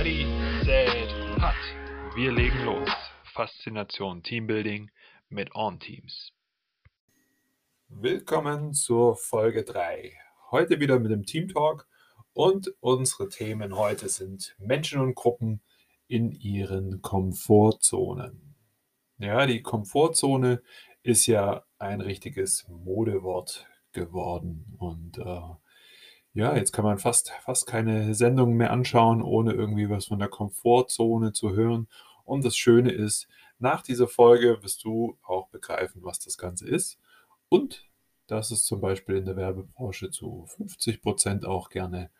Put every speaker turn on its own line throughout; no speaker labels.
Ready, set, hut. Wir legen los. Faszination Teambuilding mit On Teams. Willkommen zur Folge 3. Heute wieder mit dem Team Talk und unsere Themen heute sind Menschen und Gruppen in ihren Komfortzonen. Ja, die Komfortzone ist ja ein richtiges Modewort geworden und äh, ja, jetzt kann man fast, fast keine Sendungen mehr anschauen, ohne irgendwie was von der Komfortzone zu hören. Und das Schöne ist, nach dieser Folge wirst du auch begreifen, was das Ganze ist und dass es zum Beispiel in der Werbebranche zu 50 Prozent auch gerne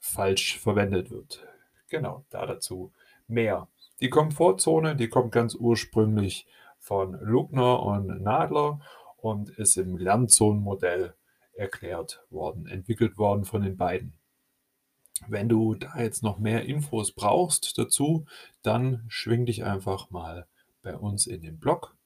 falsch verwendet wird. Genau, da dazu mehr. Die Komfortzone, die kommt ganz ursprünglich von Luckner und Nadler und ist im Lernzonenmodell erklärt worden, entwickelt worden von den beiden. Wenn du da jetzt noch mehr Infos brauchst dazu, dann schwing dich einfach mal bei uns in den Blog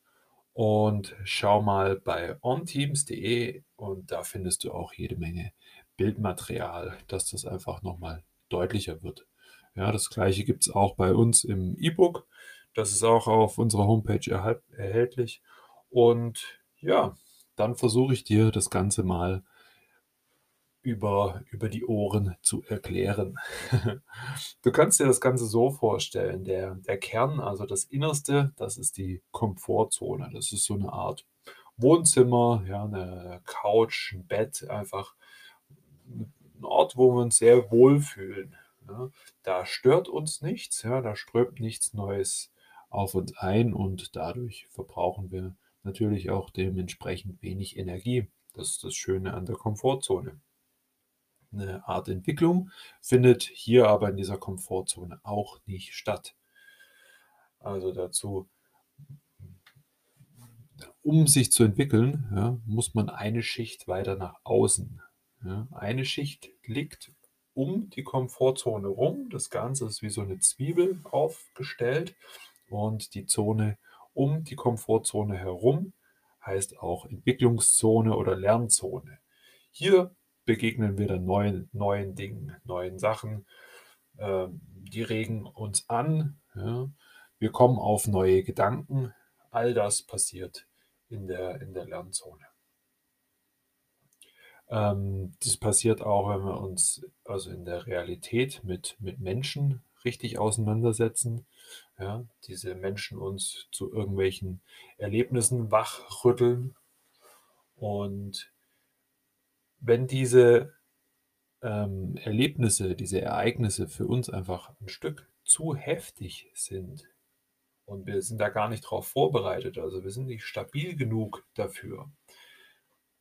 und schau mal bei onteams.de und da findest du auch jede Menge Bildmaterial, dass das einfach nochmal deutlicher wird. Ja, das gleiche gibt es auch bei uns im E-Book. Das ist auch auf unserer Homepage erhältlich. Und ja, dann versuche ich dir das Ganze mal über, über die Ohren zu erklären. du kannst dir das Ganze so vorstellen, der, der Kern, also das Innerste, das ist die Komfortzone. Das ist so eine Art Wohnzimmer, ja, eine Couch, ein Bett, einfach ein Ort, wo wir uns sehr wohlfühlen. Ja. Da stört uns nichts, ja, da strömt nichts Neues auf uns ein und dadurch verbrauchen wir natürlich auch dementsprechend wenig Energie. Das ist das Schöne an der Komfortzone. Eine Art Entwicklung findet hier aber in dieser Komfortzone auch nicht statt. Also dazu, um sich zu entwickeln, ja, muss man eine Schicht weiter nach außen. Ja. Eine Schicht liegt um die Komfortzone rum. Das Ganze ist wie so eine Zwiebel aufgestellt und die Zone um die Komfortzone herum heißt auch Entwicklungszone oder Lernzone. Hier begegnen wir dann neuen, neuen Dingen, neuen Sachen. Ähm, die regen uns an. Wir kommen auf neue Gedanken. All das passiert in der, in der Lernzone. Ähm, das passiert auch, wenn wir uns also in der Realität mit, mit Menschen richtig auseinandersetzen ja, diese Menschen uns zu irgendwelchen Erlebnissen wachrütteln. Und wenn diese ähm, Erlebnisse, diese Ereignisse für uns einfach ein Stück zu heftig sind und wir sind da gar nicht drauf vorbereitet, also wir sind nicht stabil genug dafür,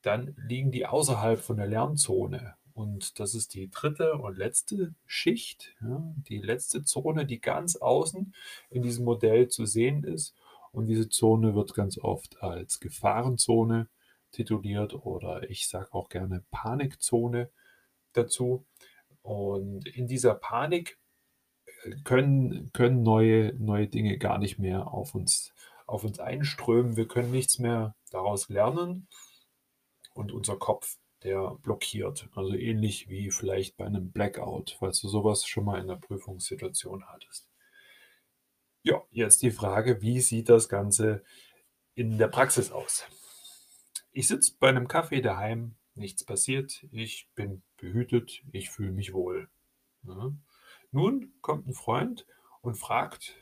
dann liegen die außerhalb von der Lernzone und das ist die dritte und letzte Schicht, ja, die letzte Zone, die ganz außen in diesem Modell zu sehen ist. Und diese Zone wird ganz oft als Gefahrenzone tituliert oder ich sage auch gerne Panikzone dazu. Und in dieser Panik äh, können, können neue, neue Dinge gar nicht mehr auf uns, auf uns einströmen. Wir können nichts mehr daraus lernen und unser Kopf der blockiert. Also ähnlich wie vielleicht bei einem Blackout, falls du sowas schon mal in der Prüfungssituation hattest. Ja, jetzt die Frage, wie sieht das Ganze in der Praxis aus? Ich sitze bei einem Kaffee daheim, nichts passiert, ich bin behütet, ich fühle mich wohl. Ja. Nun kommt ein Freund und fragt,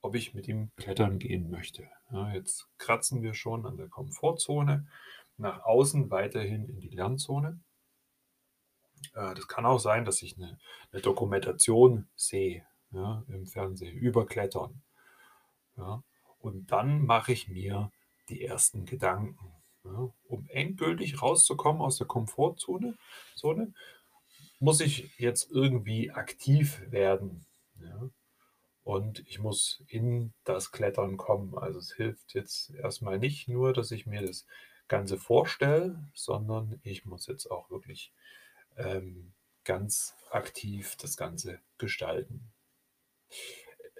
ob ich mit ihm klettern gehen möchte. Ja, jetzt kratzen wir schon an der Komfortzone nach außen weiterhin in die Lernzone. Äh, das kann auch sein, dass ich eine, eine Dokumentation sehe ja, im Fernsehen über Klettern. Ja, und dann mache ich mir die ersten Gedanken. Ja, um endgültig rauszukommen aus der Komfortzone, Zone, muss ich jetzt irgendwie aktiv werden. Ja, und ich muss in das Klettern kommen. Also es hilft jetzt erstmal nicht nur, dass ich mir das Ganze vorstelle, sondern ich muss jetzt auch wirklich ähm, ganz aktiv das Ganze gestalten.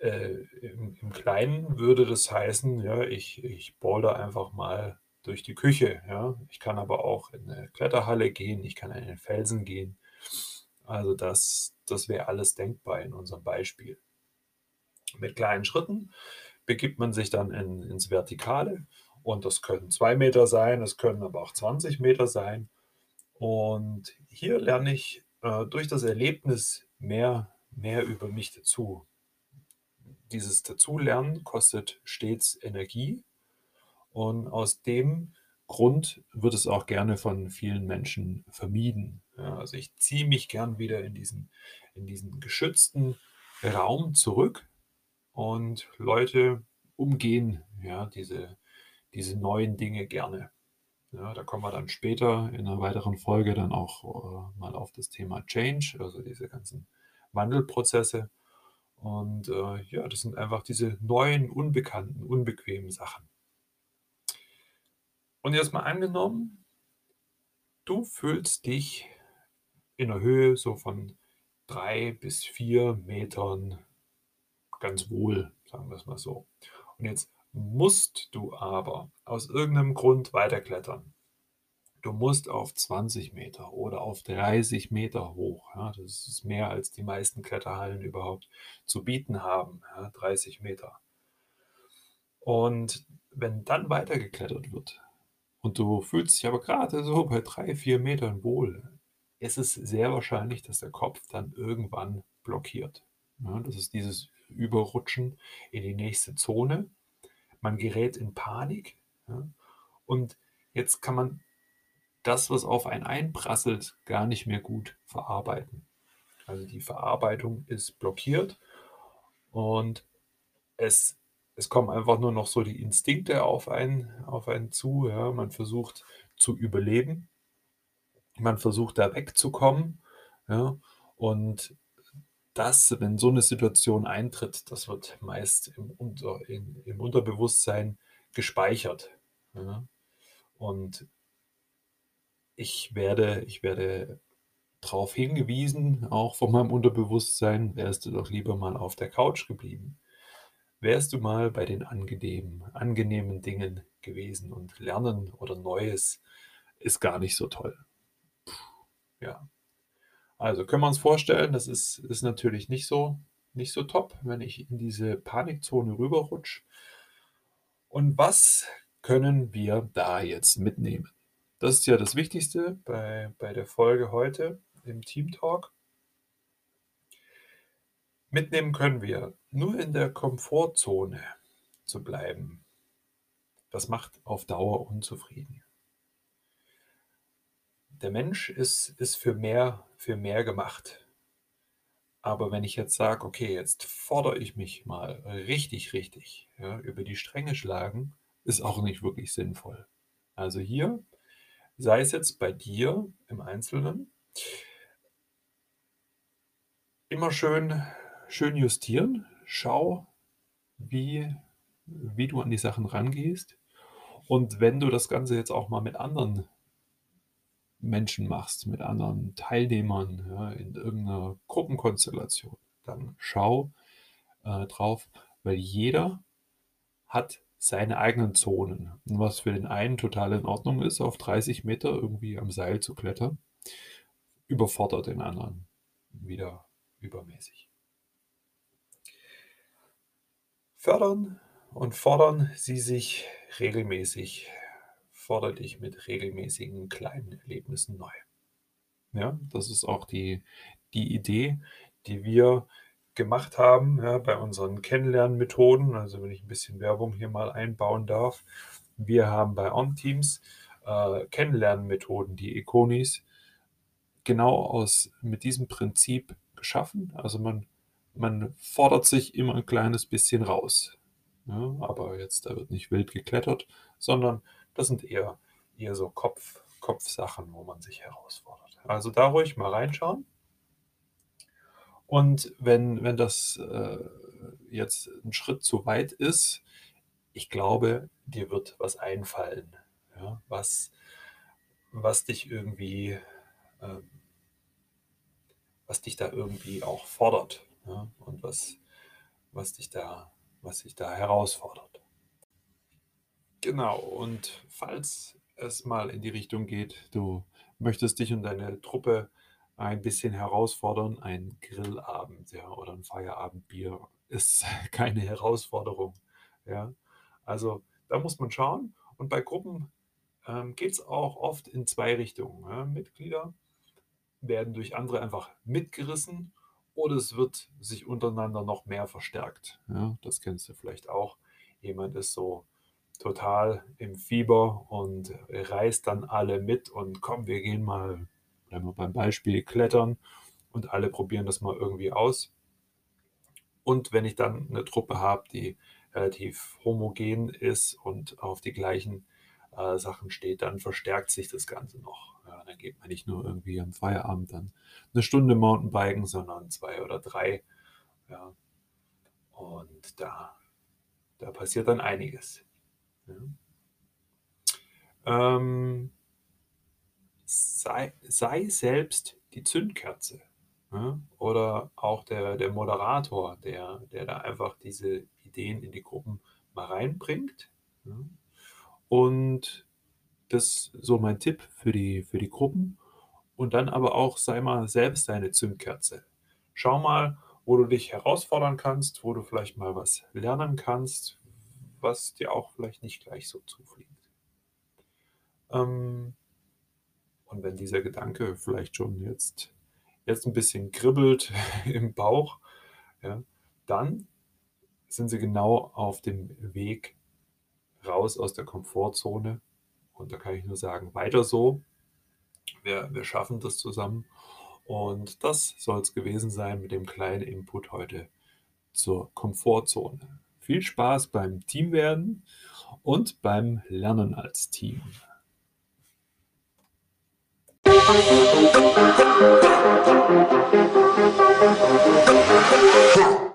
Äh, im, im, Kleinen würde das heißen, ja, ich, ich boulder einfach mal durch die Küche. Ja. Ich kann aber auch in eine Kletterhalle gehen, ich kann in den Felsen gehen. Also das, das wäre alles denkbar in unserem Beispiel. Mit kleinen Schritten begibt man sich dann in, ins Vertikale und das können zwei Meter sein, es können aber auch 20 Meter sein. Und hier lerne ich äh, durch das Erlebnis mehr, mehr über mich dazu. Dieses Dazulernen kostet stets Energie und aus dem Grund wird es auch gerne von vielen Menschen vermieden. Ja, also ich ziehe mich gern wieder in diesen, in diesen geschützten Raum zurück und Leute umgehen ja, diese, diese neuen Dinge gerne. Ja, da kommen wir dann später in einer weiteren Folge dann auch äh, mal auf das Thema Change, also diese ganzen Wandelprozesse. Und äh, ja, das sind einfach diese neuen, unbekannten, unbequemen Sachen. Und jetzt mal angenommen, du fühlst dich in der Höhe so von drei bis vier Metern ganz wohl, sagen wir es mal so. Und jetzt musst du aber aus irgendeinem Grund weiterklettern. Du musst auf 20 Meter oder auf 30 Meter hoch. Ja, das ist mehr als die meisten Kletterhallen überhaupt zu bieten haben. Ja, 30 Meter. Und wenn dann weitergeklettert wird und du fühlst dich aber gerade so bei 3, 4 Metern wohl, ist es sehr wahrscheinlich, dass der Kopf dann irgendwann blockiert. Ja, das ist dieses Überrutschen in die nächste Zone man gerät in Panik. Ja? Und jetzt kann man das, was auf einen einprasselt, gar nicht mehr gut verarbeiten. Also die Verarbeitung ist blockiert und es, es kommen einfach nur noch so die Instinkte auf einen, auf einen zu. Ja? Man versucht zu überleben, man versucht da wegzukommen. Ja? Und das, wenn so eine Situation eintritt, das wird meist im, Unter, in, im Unterbewusstsein gespeichert. Ja. Und ich werde, ich werde darauf hingewiesen, auch von meinem Unterbewusstsein, wärst du doch lieber mal auf der Couch geblieben. Wärst du mal bei den angenehmen, angenehmen Dingen gewesen und Lernen oder Neues ist gar nicht so toll. Puh, ja, also können wir uns vorstellen, das ist, ist natürlich nicht so, nicht so top, wenn ich in diese Panikzone rüberrutsche. Und was können wir da jetzt mitnehmen? Das ist ja das Wichtigste bei, bei der Folge heute im Team Talk. Mitnehmen können wir nur in der Komfortzone zu bleiben. Das macht auf Dauer unzufrieden der Mensch ist, ist für, mehr, für mehr gemacht. Aber wenn ich jetzt sage, okay, jetzt fordere ich mich mal richtig, richtig ja, über die Stränge schlagen, ist auch nicht wirklich sinnvoll. Also hier, sei es jetzt bei dir im Einzelnen, immer schön, schön justieren. Schau, wie, wie du an die Sachen rangehst. Und wenn du das Ganze jetzt auch mal mit anderen Menschen machst, mit anderen Teilnehmern ja, in irgendeiner Gruppenkonstellation, dann schau äh, drauf, weil jeder hat seine eigenen Zonen. Und was für den einen total in Ordnung ist, auf 30 Meter irgendwie am Seil zu klettern, überfordert den anderen wieder übermäßig. Fördern und fordern Sie sich regelmäßig fordere dich mit regelmäßigen kleinen Erlebnissen neu. Ja, das ist auch die, die Idee, die wir gemacht haben ja, bei unseren Kennenlernmethoden. Also wenn ich ein bisschen Werbung hier mal einbauen darf. Wir haben bei OnTeams äh, Kennenlernmethoden, die Econis, genau aus mit diesem Prinzip geschaffen. Also man, man fordert sich immer ein kleines bisschen raus. Ja, aber jetzt, da wird nicht wild geklettert, sondern das sind eher, eher so Kopf, Kopfsachen, wo man sich herausfordert. Also da ruhig mal reinschauen. Und wenn, wenn das äh, jetzt ein Schritt zu weit ist, ich glaube, dir wird was einfallen, ja, was, was dich irgendwie, äh, was dich da irgendwie auch fordert ja, und was, was dich da, was dich da herausfordert. Genau, und falls es mal in die Richtung geht, du möchtest dich und deine Truppe ein bisschen herausfordern. Ein Grillabend, ja, oder ein Feierabendbier ist keine Herausforderung, ja. Also, da muss man schauen und bei Gruppen, ähm, geht's auch oft in 2 Richtungen, ja. Mitglieder werden durch andere einfach mitgerissen oder es wird sich untereinander noch mehr verstärkt, ja. Das kennst du vielleicht auch. Jemand ist so total im Fieber und reißt dann alle mit und komm, wir gehen mal, bleiben wir beim Beispiel, klettern und alle probieren das mal irgendwie aus. Und wenn ich dann eine Truppe habe, die relativ homogen ist und auf die gleichen äh, Sachen steht, dann verstärkt sich das Ganze noch. Ja, dann geht man nicht nur irgendwie am Feierabend dann eine Stunde Mountainbiken, sondern zwei oder drei. Ja. Und da, da passiert dann einiges. Ja. Ähm, sei, sei selbst die Zündkerze. Ja? Oder auch der, der Moderator, der, der da einfach diese Ideen in die Gruppen mal reinbringt. Ja? Und das ist so mein Tipp für die, für die Gruppen. Und dann aber auch sei mal selbst deine Zündkerze. Schau mal, wo du dich herausfordern kannst, wo du vielleicht mal was lernen kannst, was dir auch vielleicht nicht gleich so zufliegt. Ähm, und wenn dieser Gedanke vielleicht schon jetzt, jetzt ein bisschen kribbelt im Bauch, ja, dann sind sie genau auf dem Weg raus aus der Komfortzone. Und da kann ich nur sagen, weiter so. Wir, wir schaffen das zusammen. Und das soll es gewesen sein mit dem kleinen Input heute zur Komfortzone. Viel Spaß beim Teamwerden und beim Lernen als Team.
Huh.